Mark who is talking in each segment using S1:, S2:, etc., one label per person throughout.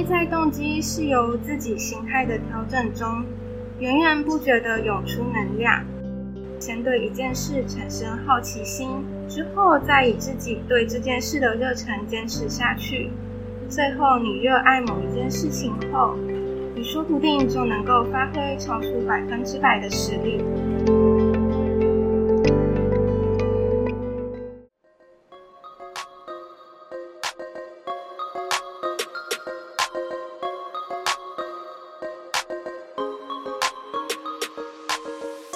S1: 内在动机是由自己心态的调整中，源源不绝地涌出能量。先对一件事产生好奇心，之后再以自己对这件事的热忱坚持下去。最后，你热爱某一件事情后，你说不定就能够发挥超出百分之百的实力。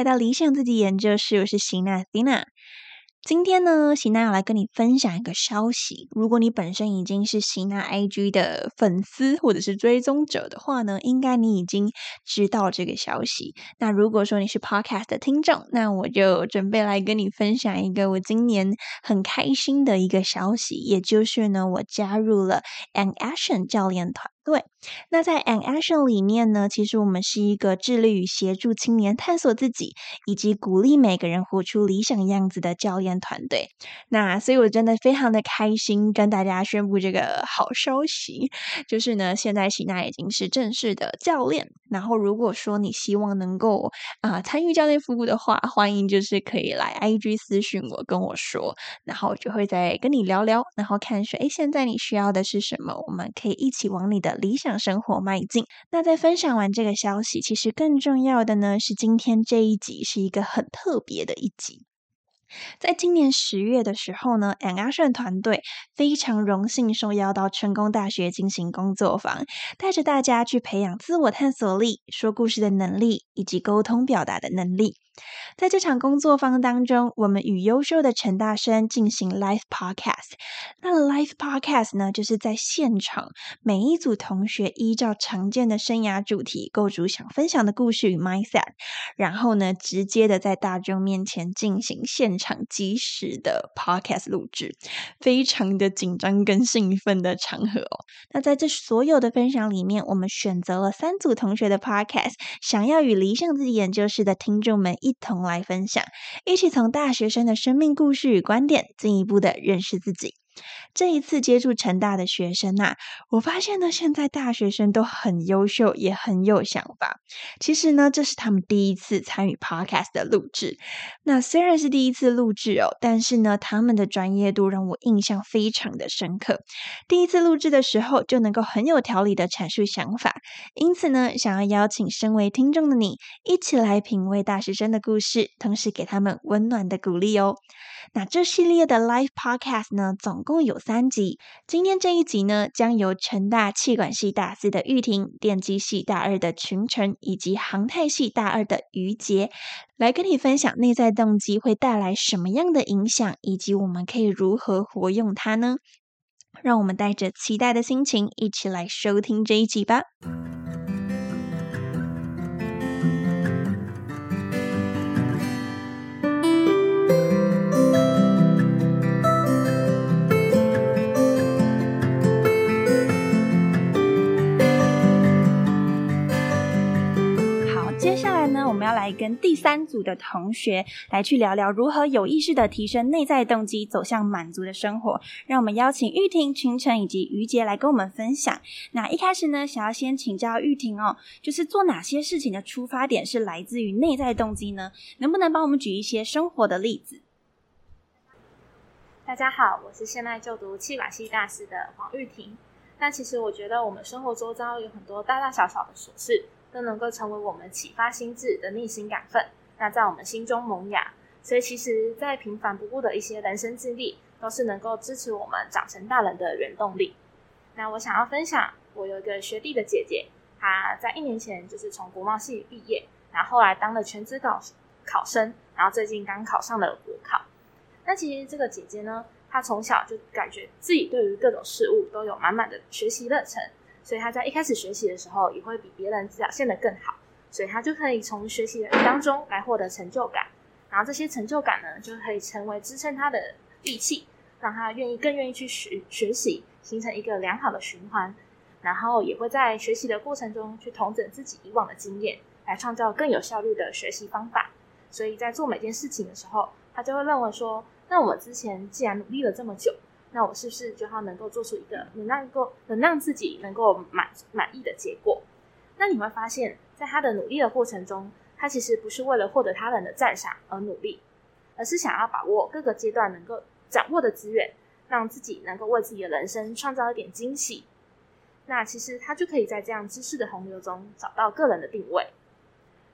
S2: 来到理想自己研究室，我是席娜行娜。今天呢，席娜要来跟你分享一个消息。如果你本身已经是席娜 IG 的粉丝或者是追踪者的话呢，应该你已经知道这个消息。那如果说你是 Podcast 的听众，那我就准备来跟你分享一个我今年很开心的一个消息，也就是呢，我加入了 An Action 教练团。对，那在 An Action 里面呢，其实我们是一个致力于协助青年探索自己，以及鼓励每个人活出理想样子的教练团队。那所以，我真的非常的开心，跟大家宣布这个好消息，就是呢，现在喜娜已经是正式的教练。然后，如果说你希望能够啊参与教练服务的话，欢迎就是可以来 IG 私讯我，跟我说，然后我就会再跟你聊聊，然后看说，哎，现在你需要的是什么，我们可以一起往你的。理想生活迈进。那在分享完这个消息，其实更重要的呢，是今天这一集是一个很特别的一集。在今年十月的时候呢，An Action 团队非常荣幸受邀到成功大学进行工作坊，带着大家去培养自我探索力、说故事的能力以及沟通表达的能力。在这场工作坊当中，我们与优秀的陈大生进行 live podcast。那 live podcast 呢，就是在现场，每一组同学依照常见的生涯主题构筑想分享的故事与 mindset，然后呢，直接的在大众面前进行现场即时的 podcast 录制，非常的紧张跟兴奋的场合哦。那在这所有的分享里面，我们选择了三组同学的 podcast，想要与理想自己研究室的听众们一。一同来分享，一起从大学生的生命故事与观点，进一步的认识自己。这一次接触成大的学生呐，我发现呢，现在大学生都很优秀，也很有想法。其实呢，这是他们第一次参与 podcast 的录制。那虽然是第一次录制哦，但是呢，他们的专业度让我印象非常的深刻。第一次录制的时候，就能够很有条理的阐述想法。因此呢，想要邀请身为听众的你，一起来品味大学生的故事，同时给他们温暖的鼓励哦。那这系列的 live podcast 呢，总共共有三集。今天这一集呢，将由成大气管系大四的玉婷、电机系大二的群成以及航太系大二的于杰，来跟你分享内在动机会带来什么样的影响，以及我们可以如何活用它呢？让我们带着期待的心情，一起来收听这一集吧。跟第三组的同学来去聊聊如何有意识的提升内在动机，走向满足的生活。让我们邀请玉婷、群成以及于杰来跟我们分享。那一开始呢，想要先请教玉婷哦，就是做哪些事情的出发点是来自于内在动机呢？能不能帮我们举一些生活的例子？
S3: 大家好，我是现在就读气管系大四的黄玉婷。那其实我觉得我们生活周遭有很多大大小小的琐事。都能够成为我们启发心智的逆心感奋，那在我们心中萌芽。所以，其实，在平凡不过的一些人生经历，都是能够支持我们长成大人的原动力。那我想要分享，我有一个学弟的姐姐，她在一年前就是从国贸系毕业，然后后来当了全职考考生，然后最近刚考上了国考。那其实这个姐姐呢，她从小就感觉自己对于各种事物都有满满的学习热忱，所以他在一开始学习的时候也会比别人表现得更好，所以他就可以从学习当中来获得成就感，然后这些成就感呢就可以成为支撑他的利器，让他愿意更愿意去学学习，形成一个良好的循环。然后也会在学习的过程中去统整自己以往的经验，来创造更有效率的学习方法。所以在做每件事情的时候，他就会认为说：那我之前既然努力了这么久，那我是不是就要能够做出一个能让够能让自己能够满满意的结果？那你会发现在他的努力的过程中，他其实不是为了获得他人的赞赏而努力，而是想要把握各个阶段能够掌握的资源，让自己能够为自己的人生创造一点惊喜。那其实他就可以在这样知识的洪流中找到个人的定位。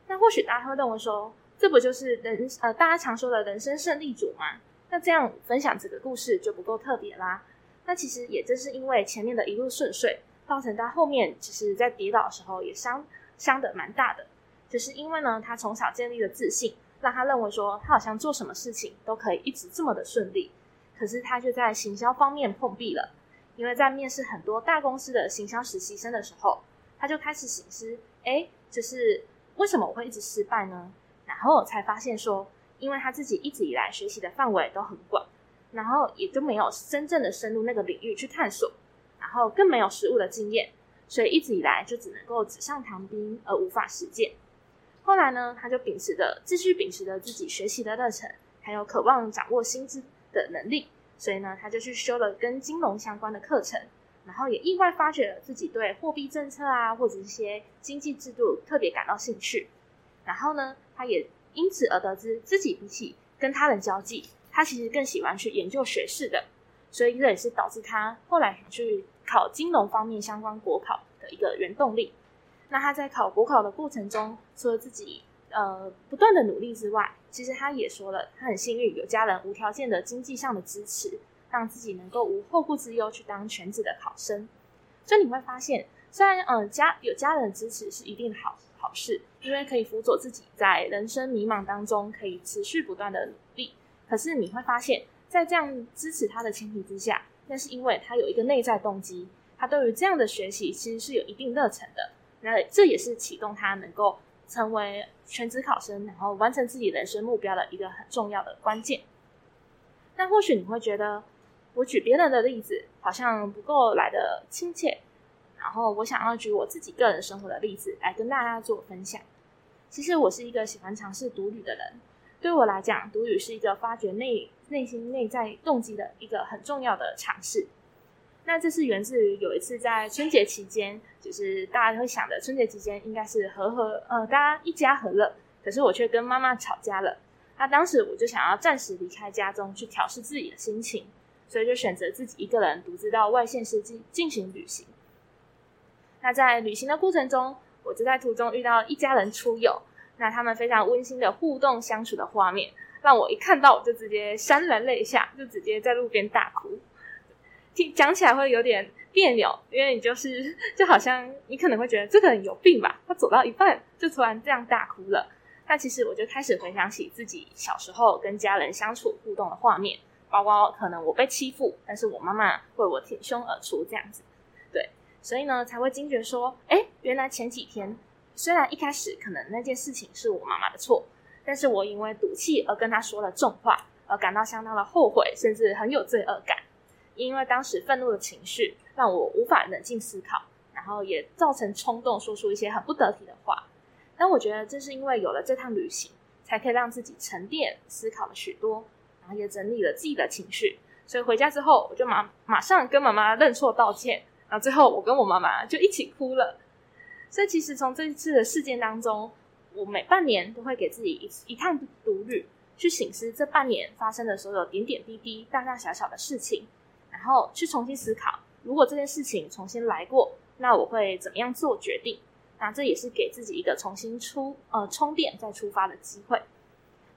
S3: 那或许大家会认为说，这不就是人呃大家常说的人生胜利组吗？那这样分享这个故事就不够特别啦。那其实也正是因为前面的一路顺遂，造成他后面其实在跌倒的时候也伤伤的蛮大的。就是因为呢，他从小建立了自信，让他认为说他好像做什么事情都可以一直这么的顺利。可是他却在行销方面碰壁了。因为在面试很多大公司的行销实习生的时候，他就开始醒思，哎，就是为什么我会一直失败呢？然后才发现说，因为他自己一直以来学习的范围都很广，然后也就没有真正的深入那个领域去探索，然后更没有实务的经验，所以一直以来就只能够纸上谈兵而无法实践。后来呢，他就秉持着继续秉持着自己学习的热忱，还有渴望掌握薪资的能力。所以呢，他就去修了跟金融相关的课程，然后也意外发觉了自己对货币政策啊，或者一些经济制度特别感到兴趣。然后呢，他也因此而得知自己比起跟他人交际，他其实更喜欢去研究学士的。所以这也是导致他后来去考金融方面相关国考的一个原动力。那他在考国考的过程中，除了自己呃不断的努力之外，其实他也说了，他很幸运有家人无条件的经济上的支持，让自己能够无后顾之忧去当全职的考生。所以你会发现，虽然嗯家有家人的支持是一定好事，因为可以辅佐自己在人生迷茫当中可以持续不断的努力。可是你会发现，在这样支持他的前提之下，那是因为他有一个内在动机，他对于这样的学习其实是有一定热忱的。那这也是启动他能够。成为全职考生，然后完成自己人生目标的一个很重要的关键。但或许你会觉得，我举别人的例子好像不够来的亲切，然后我想要举我自己个人生活的例子来跟大家做分享。其实我是一个喜欢尝试独旅的人，对我来讲，独旅是一个发掘内内心内在动机的一个很重要的尝试。那这是源自于有一次在春节期间，就是大家会想的春节期间应该是和和呃大家一家和乐，可是我却跟妈妈吵架了。那当时我就想要暂时离开家中去调试自己的心情，所以就选择自己一个人独自到外县市进进行旅行。那在旅行的过程中，我就在途中遇到一家人出游，那他们非常温馨的互动相处的画面，让我一看到我就直接潸然泪下，就直接在路边大哭。听讲起来会有点别扭，因为你就是就好像你可能会觉得这个人有病吧，他走到一半就突然这样大哭了。但其实我就开始回想起自己小时候跟家人相处互动的画面，包括可能我被欺负，但是我妈妈为我挺胸而出这样子。所以呢才会惊觉说，哎，原来前几天虽然一开始可能那件事情是我妈妈的错，但是我因为赌气而跟她说了重话，而感到相当的后悔，甚至很有罪恶感。因为当时愤怒的情绪让我无法冷静思考，然后也造成冲动说出一些很不得体的话。但我觉得正是因为有了这趟旅行，才可以让自己沉淀思考了许多，然后也整理了自己的情绪。所以回家之后，我就马马上跟妈妈认错道歉，然后最后我跟我妈妈就一起哭了。所以其实从这一次的事件当中，我每半年都会给自己一一趟独旅，去醒思这半年发生的所有点点滴滴、大大小小的事情。然后去重新思考，如果这件事情重新来过，那我会怎么样做决定？那这也是给自己一个重新出呃充电再出发的机会。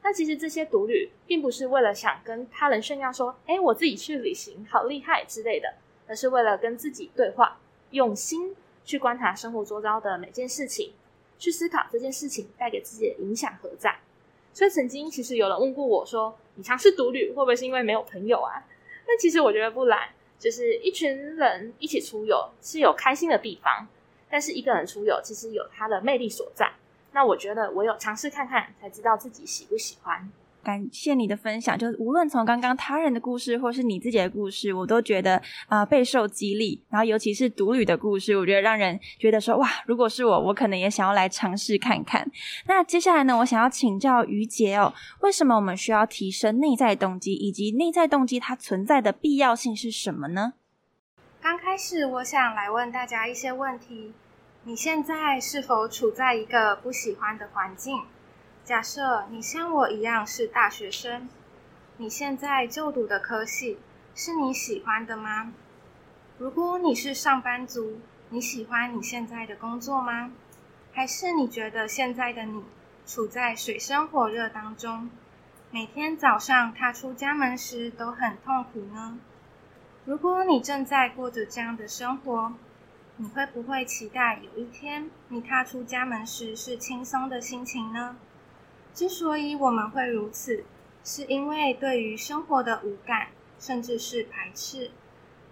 S3: 那其实这些独旅并不是为了想跟他人炫耀说，哎，我自己去旅行好厉害之类的，而是为了跟自己对话，用心去观察生活周遭的每件事情，去思考这件事情带给自己的影响何在。所以曾经其实有人问过我说，你尝试独旅会不会是因为没有朋友啊？但其实我觉得不然，就是一群人一起出游是有开心的地方，但是一个人出游其实有它的魅力所在。那我觉得我有尝试看看，才知道自己喜不喜欢。
S2: 感谢你的分享，就是无论从刚刚他人的故事，或是你自己的故事，我都觉得啊备受激励。然后尤其是独旅的故事，我觉得让人觉得说哇，如果是我，我可能也想要来尝试看看。那接下来呢，我想要请教于杰哦，为什么我们需要提升内在动机，以及内在动机它存在的必要性是什么呢？
S1: 刚开始，我想来问大家一些问题：你现在是否处在一个不喜欢的环境？假设你像我一样是大学生，你现在就读的科系是你喜欢的吗？如果你是上班族，你喜欢你现在的工作吗？还是你觉得现在的你处在水深火热当中，每天早上踏出家门时都很痛苦呢？如果你正在过着这样的生活，你会不会期待有一天你踏出家门时是轻松的心情呢？之所以我们会如此，是因为对于生活的无感，甚至是排斥。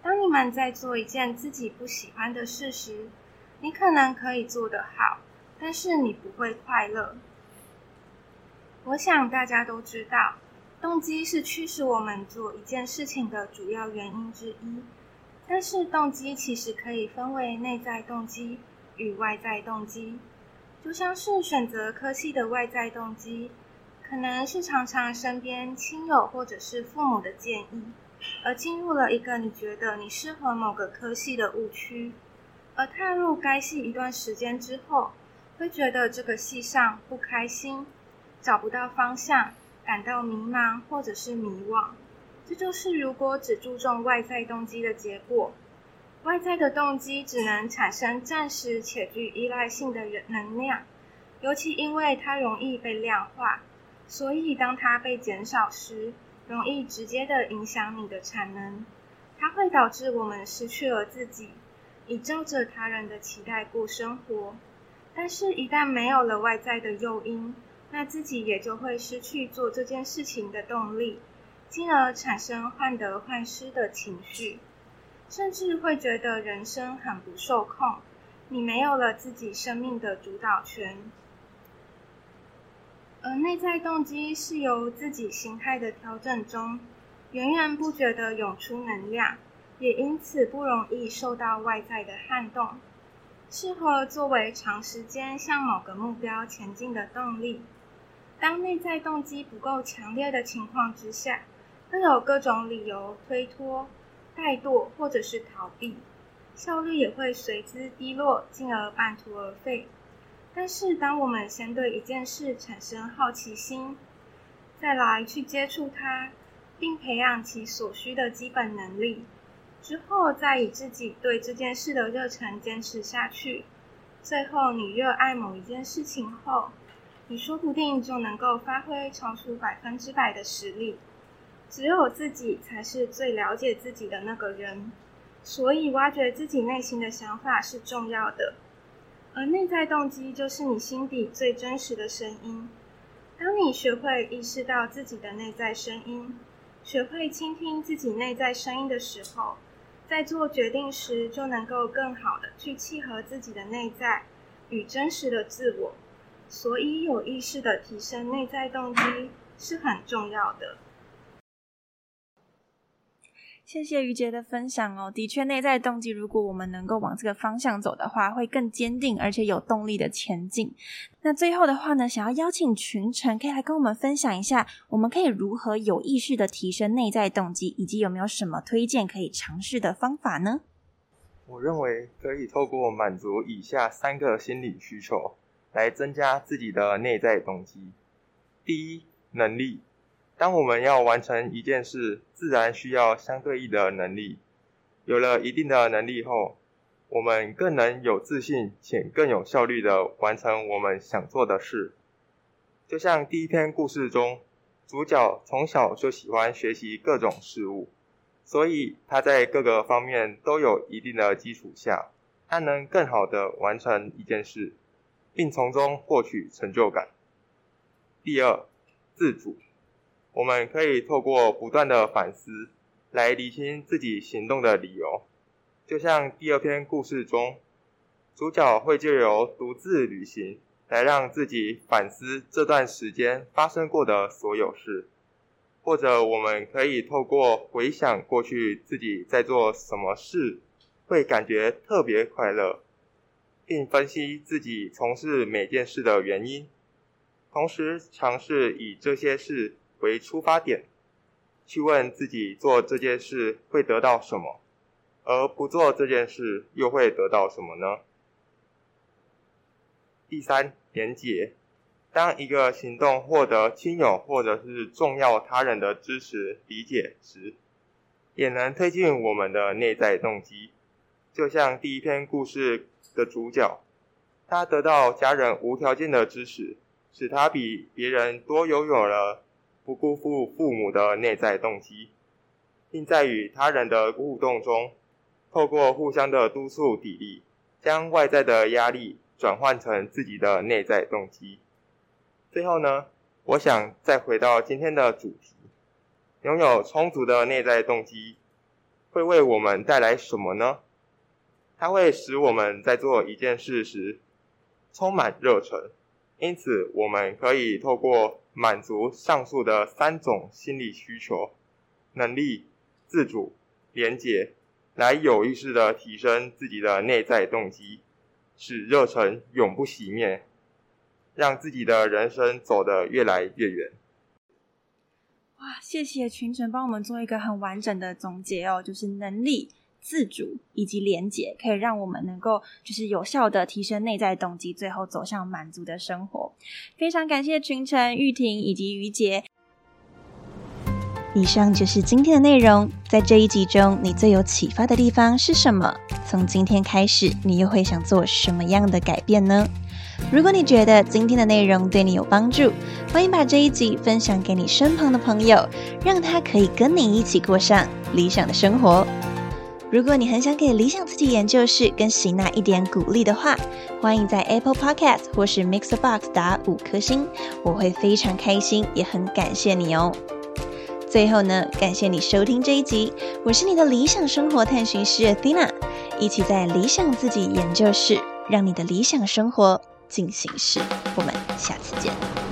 S1: 当你们在做一件自己不喜欢的事时，你可能可以做得好，但是你不会快乐。我想大家都知道，动机是驱使我们做一件事情的主要原因之一。但是，动机其实可以分为内在动机与外在动机。就像是选择科系的外在动机，可能是常常身边亲友或者是父母的建议，而进入了一个你觉得你适合某个科系的误区，而踏入该系一段时间之后，会觉得这个系上不开心，找不到方向，感到迷茫或者是迷惘。这就是如果只注重外在动机的结果。外在的动机只能产生暂时且具依赖性的能量，尤其因为它容易被量化，所以当它被减少时，容易直接的影响你的产能。它会导致我们失去了自己，以照着他人的期待过生活。但是，一旦没有了外在的诱因，那自己也就会失去做这件事情的动力，进而产生患得患失的情绪。甚至会觉得人生很不受控，你没有了自己生命的主导权。而内在动机是由自己心态的调整中源源不绝的涌出能量，也因此不容易受到外在的撼动，适合作为长时间向某个目标前进的动力。当内在动机不够强烈的情况之下，会有各种理由推脱。怠惰或者是逃避，效率也会随之低落，进而半途而废。但是，当我们先对一件事产生好奇心，再来去接触它，并培养其所需的基本能力，之后再以自己对这件事的热忱坚持下去，最后你热爱某一件事情后，你说不定就能够发挥超出百分之百的实力。只有自己才是最了解自己的那个人，所以挖掘自己内心的想法是重要的。而内在动机就是你心底最真实的声音。当你学会意识到自己的内在声音，学会倾听自己内在声音的时候，在做决定时就能够更好的去契合自己的内在与真实的自我。所以，有意识的提升内在动机是很重要的。
S2: 谢谢于杰的分享哦，的确，内在动机如果我们能够往这个方向走的话，会更坚定而且有动力的前进。那最后的话呢，想要邀请群臣可以来跟我们分享一下，我们可以如何有意识的提升内在动机，以及有没有什么推荐可以尝试的方法呢？
S4: 我认为可以透过满足以下三个心理需求来增加自己的内在动机。第一，能力。当我们要完成一件事，自然需要相对应的能力。有了一定的能力后，我们更能有自信且更有效率的完成我们想做的事。就像第一篇故事中，主角从小就喜欢学习各种事物，所以他在各个方面都有一定的基础下，他能更好的完成一件事，并从中获取成就感。第二，自主。我们可以透过不断的反思，来理清自己行动的理由。就像第二篇故事中，主角会借由独自旅行来让自己反思这段时间发生过的所有事，或者我们可以透过回想过去自己在做什么事，会感觉特别快乐。并分析自己从事每件事的原因，同时尝试以这些事为出发点，去问自己做这件事会得到什么，而不做这件事又会得到什么呢？第三，连结。当一个行动获得亲友或者是重要他人的支持理解时，也能推进我们的内在动机。就像第一篇故事。的主角，他得到家人无条件的支持，使他比别人多拥有了不辜负父母的内在动机，并在与他人的互动中，透过互相的督促砥砺，将外在的压力转换成自己的内在动机。最后呢，我想再回到今天的主题：拥有充足的内在动机，会为我们带来什么呢？它会使我们在做一件事时充满热忱，因此我们可以透过满足上述的三种心理需求——能力、自主、连结，来有意识的提升自己的内在动机，使热忱永不熄灭，让自己的人生走得越来越远。
S2: 哇，谢谢群臣帮我们做一个很完整的总结哦，就是能力。自主以及连结，可以让我们能够就是有效的提升内在动机，最后走向满足的生活。非常感谢群臣、玉婷以及于杰。以上就是今天的内容。在这一集中，你最有启发的地方是什么？从今天开始，你又会想做什么样的改变呢？如果你觉得今天的内容对你有帮助，欢迎把这一集分享给你身旁的朋友，让他可以跟你一起过上理想的生活。如果你很想给理想自己研究室跟喜娜一点鼓励的话，欢迎在 Apple Podcast 或是 Mixer Box 打五颗星，我会非常开心，也很感谢你哦。最后呢，感谢你收听这一集，我是你的理想生活探寻师 Athena，一起在理想自己研究室，让你的理想生活进行式。我们下次见。